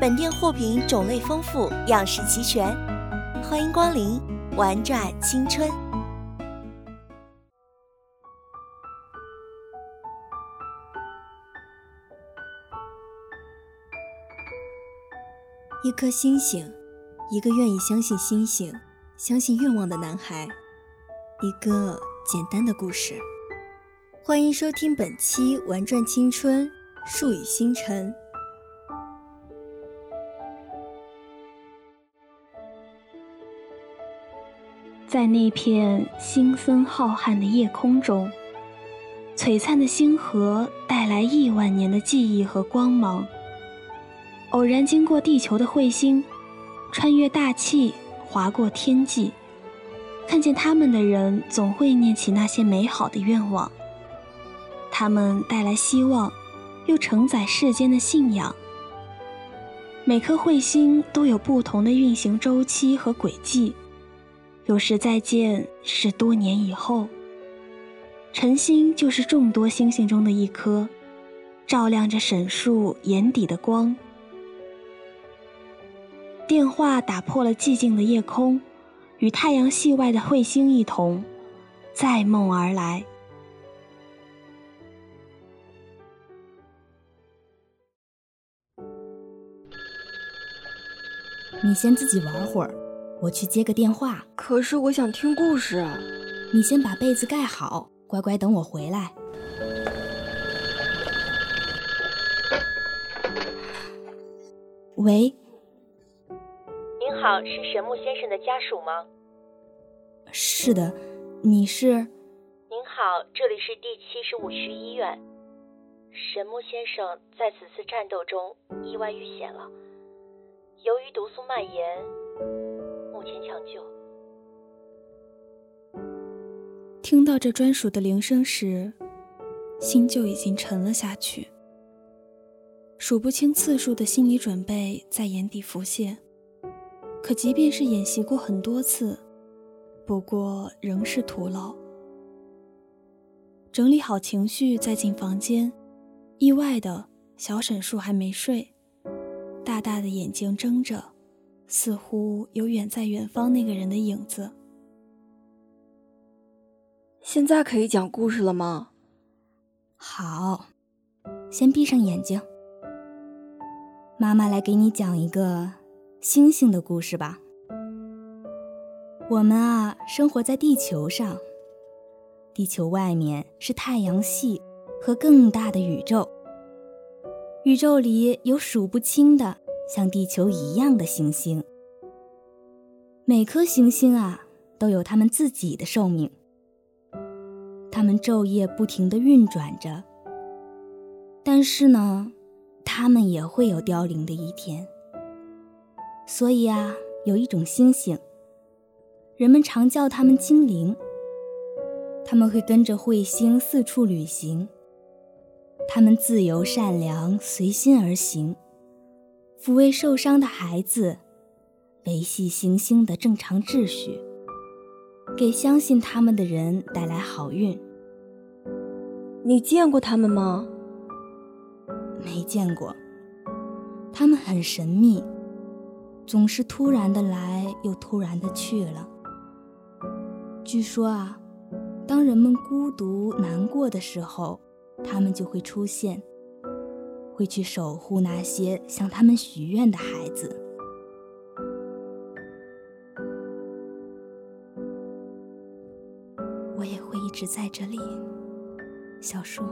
本店货品种类丰富，样式齐全，欢迎光临，玩转青春。一颗星星，一个愿意相信星星、相信愿望的男孩，一个简单的故事。欢迎收听本期《玩转青春》，树语星辰。在那片星森浩瀚的夜空中，璀璨的星河带来亿万年的记忆和光芒。偶然经过地球的彗星，穿越大气，划过天际，看见他们的人总会念起那些美好的愿望。他们带来希望，又承载世间的信仰。每颗彗星都有不同的运行周期和轨迹，有时再见是多年以后。晨星就是众多星星中的一颗，照亮着沈树眼底的光。电话打破了寂静的夜空，与太阳系外的彗星一同，载梦而来。你先自己玩会儿，我去接个电话。可是我想听故事。你先把被子盖好，乖乖等我回来。喂。您好，是神木先生的家属吗？是的，你是？您好，这里是第七十五区医院。神木先生在此次战斗中意外遇险了，由于毒素蔓延，目前抢救。听到这专属的铃声时，心就已经沉了下去。数不清次数的心理准备在眼底浮现。可即便是演习过很多次，不过仍是徒劳。整理好情绪，再进房间，意外的小沈树还没睡，大大的眼睛睁着，似乎有远在远方那个人的影子。现在可以讲故事了吗？好，先闭上眼睛，妈妈来给你讲一个。星星的故事吧。我们啊，生活在地球上。地球外面是太阳系和更大的宇宙。宇宙里有数不清的像地球一样的行星。每颗行星啊，都有它们自己的寿命。它们昼夜不停地运转着。但是呢，它们也会有凋零的一天。所以啊，有一种星星，人们常叫它们精灵。他们会跟着彗星四处旅行。他们自由善良，随心而行，抚慰受伤的孩子，维系行星的正常秩序，给相信他们的人带来好运。你见过他们吗？没见过。他们很神秘，总是突然的来，又突然的去了。据说啊，当人们孤独难过的时候，他们就会出现，会去守护那些向他们许愿的孩子。我也会一直在这里，小树。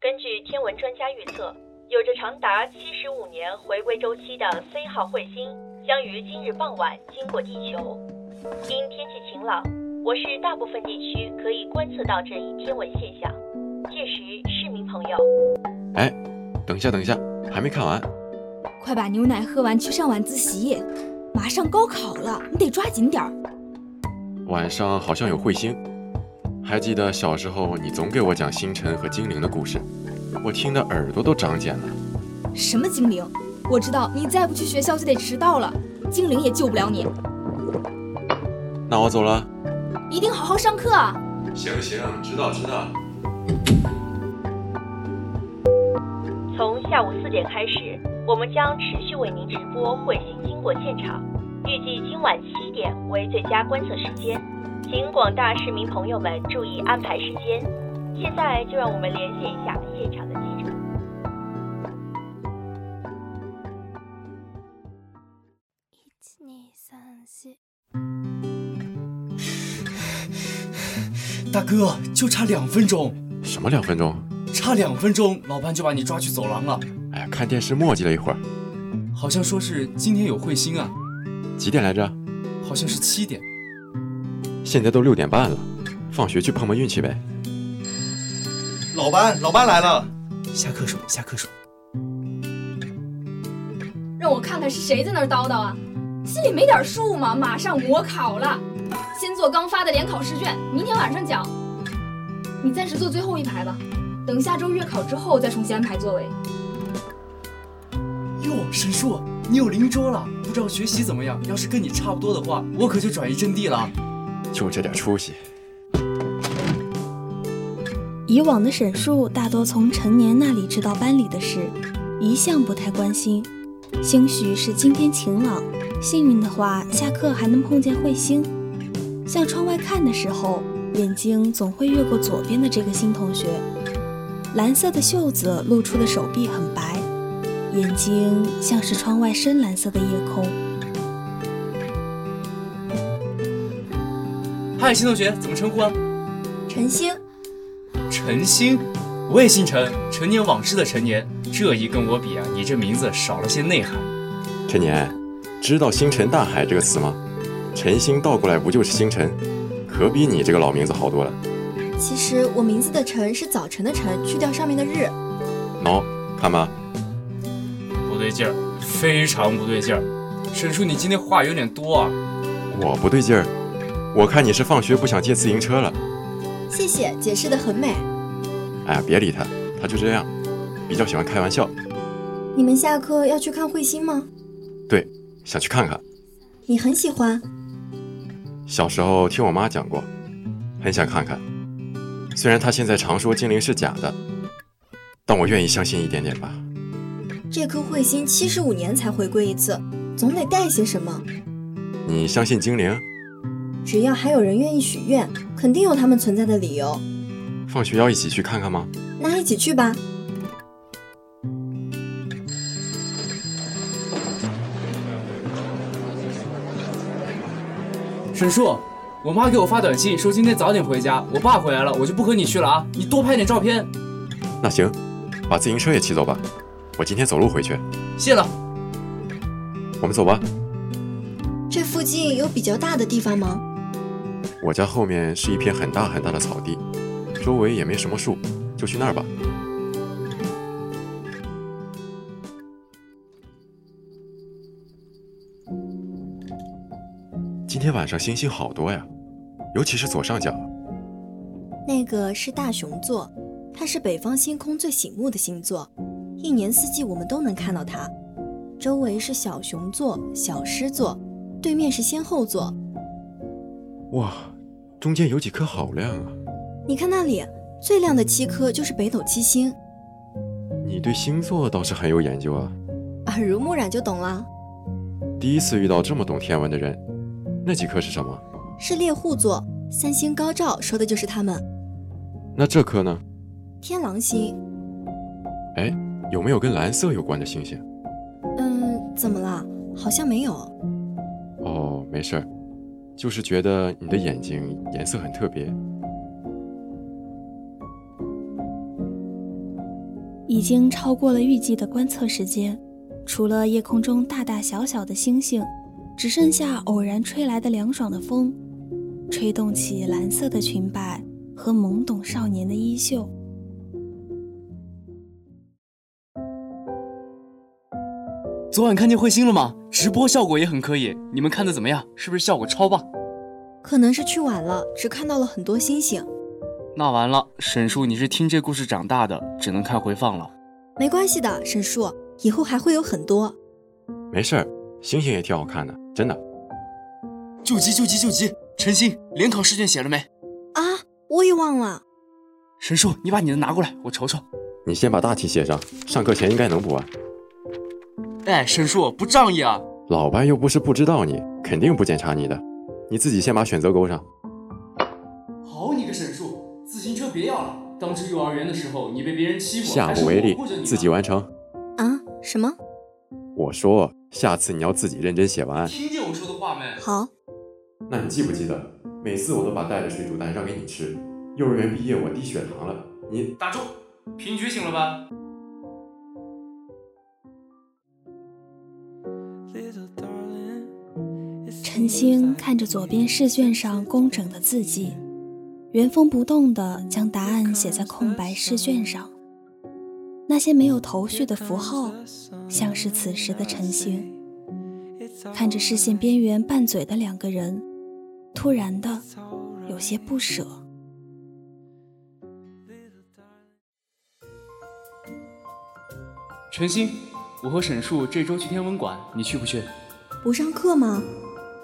根据天文专家预测，有着长达七十五年回归周期的 C 号彗星将于今日傍晚经过地球。因天气晴朗，我市大部分地区可以观测到这一天文现象。届时，市民朋友，哎，等一下，等一下，还没看完。快把牛奶喝完，去上晚自习。马上高考了，你得抓紧点儿。晚上好像有彗星，还记得小时候你总给我讲星辰和精灵的故事，我听得耳朵都长茧了。什么精灵？我知道，你再不去学校就得迟到了，精灵也救不了你。那我走了。一定好好上课啊！行行，知道知道。从下午四点开始，我们将持续为您直播彗星经过现场，预计今晚七点为最佳观测时间，请广大市民朋友们注意安排时间。现在就让我们连线一下现场大哥，就差两分钟。什么两分钟？差两分钟，老班就把你抓去走廊了。哎呀，看电视墨迹了一会儿。好像说是今天有彗星啊。几点来着？好像是七点。现在都六点半了，放学去碰碰运气呗。老班，老班来了。下课手，下课手。让我看看是谁在那儿叨叨啊！心里没点数吗？马上模考了，先做刚发的联考试卷，明天晚上讲。你暂时坐最后一排吧，等下周月考之后再重新安排座位。哟，沈树，你有邻桌了，不知道学习怎么样？要是跟你差不多的话，我可就转移阵地了。就这点出息。以往的沈树大多从陈年那里知道班里的事，一向不太关心。兴许是今天晴朗，幸运的话，下课还能碰见彗星。向窗外看的时候。眼睛总会越过左边的这个新同学，蓝色的袖子露出的手臂很白，眼睛像是窗外深蓝色的夜空。嗨，新同学，怎么称呼啊？陈星。陈星，我也姓陈，陈年往事的陈年。这一跟我比啊，你这名字少了些内涵。陈年，知道星辰大海这个词吗？晨星倒过来不就是星辰？可比你这个老名字好多了。其实我名字的晨是早晨的晨，去掉上面的日。喏，看吧。不对劲儿，非常不对劲儿。沈叔，你今天话有点多啊。我不对劲儿，我看你是放学不想借自行车了。谢谢，解释的很美。哎呀，别理他，他就这样，比较喜欢开玩笑。你们下课要去看彗星吗？对，想去看看。你很喜欢。小时候听我妈讲过，很想看看。虽然她现在常说精灵是假的，但我愿意相信一点点吧。这颗彗星七十五年才回归一次，总得带些什么。你相信精灵？只要还有人愿意许愿，肯定有他们存在的理由。放学要一起去看看吗？那一起去吧。沈树，我妈给我发短信说今天早点回家，我爸回来了，我就不和你去了啊！你多拍点照片。那行，把自行车也骑走吧，我今天走路回去。谢了。我们走吧。这附近有比较大的地方吗？我家后面是一片很大很大的草地，周围也没什么树，就去那儿吧。天晚上星星好多呀，尤其是左上角。那个是大熊座，它是北方星空最醒目的星座，一年四季我们都能看到它。周围是小熊座、小狮座，对面是仙后座。哇，中间有几颗好亮啊！你看那里，最亮的七颗就是北斗七星。你对星座倒是很有研究啊，耳濡目染就懂了。第一次遇到这么懂天文的人。那几颗是什么？是猎户座，三星高照，说的就是他们。那这颗呢？天狼星。哎，有没有跟蓝色有关的星星？嗯，怎么了？好像没有。哦，没事儿，就是觉得你的眼睛颜色很特别。已经超过了预计的观测时间，除了夜空中大大小小的星星，只剩下偶然吹来的凉爽的风，吹动起蓝色的裙摆和懵懂少年的衣袖。昨晚看见彗星了吗？直播效果也很可以，你们看的怎么样？是不是效果超棒？可能是去晚了，只看到了很多星星。那完了，沈叔，你是听这故事长大的，只能看回放了。没关系的，沈叔，以后还会有很多。没事儿，星星也挺好看的，真的。救急救急救急！陈星，联考试卷写了没？啊，我也忘了。沈树，你把你的拿过来，我瞅瞅。你先把大题写上，上课前应该能补完。哎，沈树，不仗义啊！老班又不是不知道你，肯定不检查你的。你自己先把选择勾上。好你个沈树！自行车别要了！当初幼儿园的时候，你被别人欺负，下不为例，自己完成。啊？什么？我说，下次你要自己认真写完。听见我说的话没？好。那你记不记得，每次我都把带的水煮蛋让给你吃？幼儿园毕业我低血糖了，你打住！平局醒了吧？陈星看着左边试卷上工整的字迹。原封不动地将答案写在空白试卷上，那些没有头绪的符号，像是此时的陈星。看着视线边缘拌嘴的两个人，突然的有些不舍。陈星，我和沈树这周去天文馆，你去不去？不上课吗？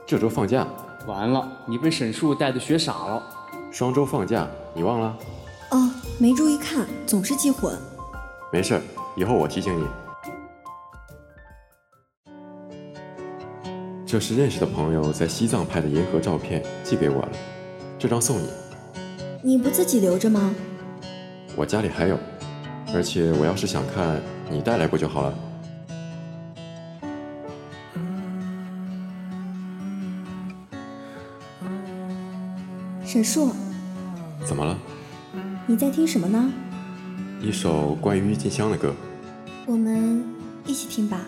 这周放假。完了，你被沈树带的学傻了。双周放假，你忘了？哦，没注意看，总是记混。没事，以后我提醒你。这是认识的朋友在西藏拍的银河照片，寄给我了。这张送你。你不自己留着吗？我家里还有，而且我要是想看，你带来不就好了？沈树，怎么了？你在听什么呢？一首关于郁金香的歌。我们一起听吧。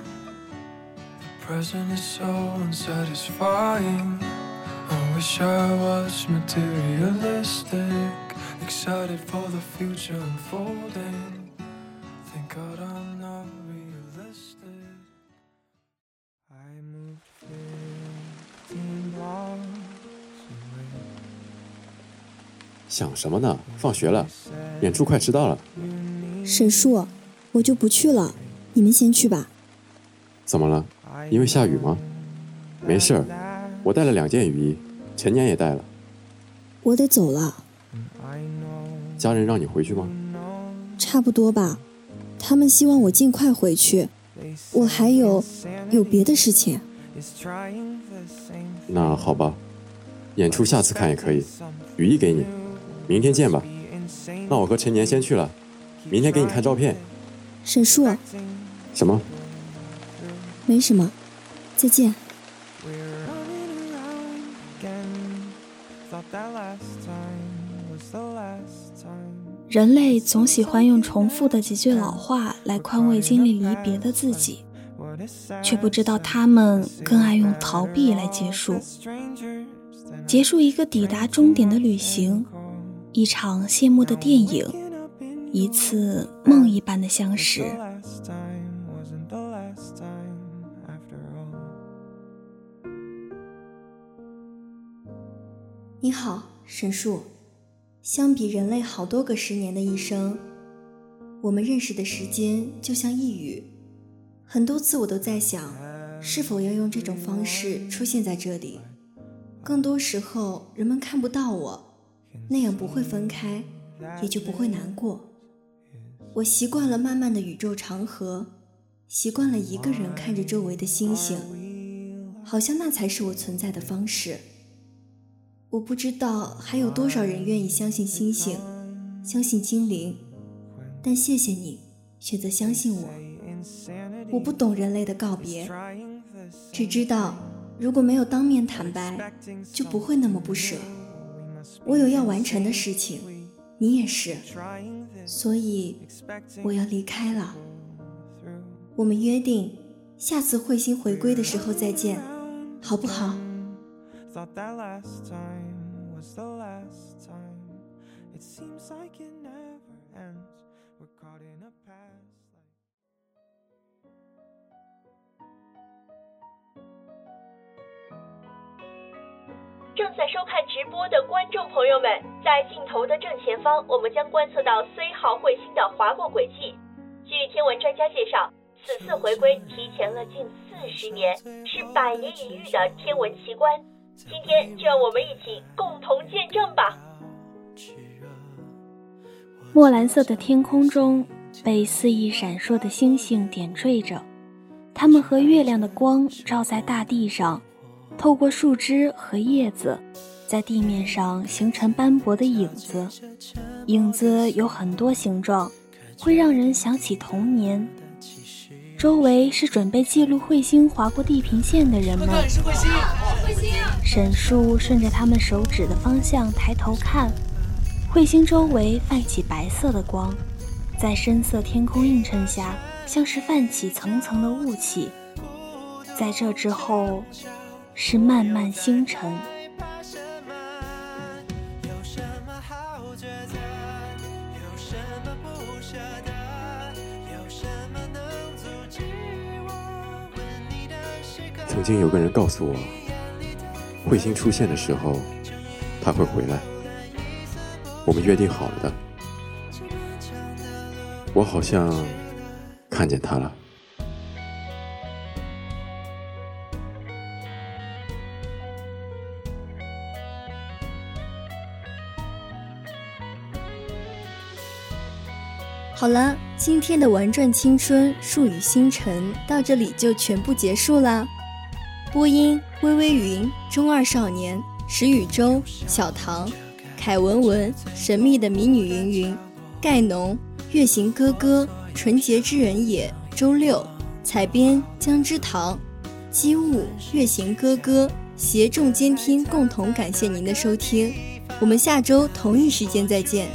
想什么呢？放学了，演出快迟到了。沈树，我就不去了，你们先去吧。怎么了？因为下雨吗？没事儿，我带了两件雨衣，陈年也带了。我得走了。家人让你回去吗？差不多吧，他们希望我尽快回去。我还有有别的事情。那好吧，演出下次看也可以。雨衣给你。明天见吧，那我和陈年先去了，明天给你看照片。沈树，什么？没什么，再见。人类总喜欢用重复的几句老话来宽慰经历离别的自己，却不知道他们更爱用逃避来结束，结束一个抵达终点的旅行。一场谢幕的电影，一次梦一般的相识。你好。沈树。相比人类好多个十年的一生，我们认识的时间就像一语。很多次我都在想，是否要用这种方式出现在这里。更多时候，人们看不到我，那样不会分开，也就不会难过。我习惯了漫漫的宇宙长河，习惯了一个人看着周围的星星，好像那才是我存在的方式。我不知道还有多少人愿意相信星星，相信精灵，但谢谢你选择相信我。我不懂人类的告别，只知道如果没有当面坦白，就不会那么不舍。我有要完成的事情，你也是，所以我要离开了。我们约定，下次彗星回归的时候再见，好不好 It seems like it never ends. 正在收看直播的观众朋友们，在镜头的正前方，我们将观测到 C 号彗星的划过轨迹。据天文专家介绍，此次回归提前了近四十年，是百年一遇的天文奇观。今天就让我们一起共同见证吧。墨蓝色的天空中被肆意闪烁的星星点缀着，它们和月亮的光照在大地上，透过树枝和叶子，在地面上形成斑驳的影子。影子有很多形状，会让人想起童年。周围是准备记录彗星划过地平线的人们。沈树顺着他们手指的方向抬头看，彗星周围泛起白色的光，在深色天空映衬下，像是泛起层层的雾气。在这之后，是漫漫星辰。曾经有个人告诉我，彗星出现的时候，他会回来。我们约定好了的。我好像看见他了。好了，今天的玩转青春、数语星辰到这里就全部结束啦。播音：微微云、中二少年、石宇洲、小唐、凯文文、神秘的迷女云云、盖农、月行哥哥、纯洁之人也、周六、采编姜之堂、机务、月行哥哥、协众监听共同感谢您的收听，我们下周同一时间再见。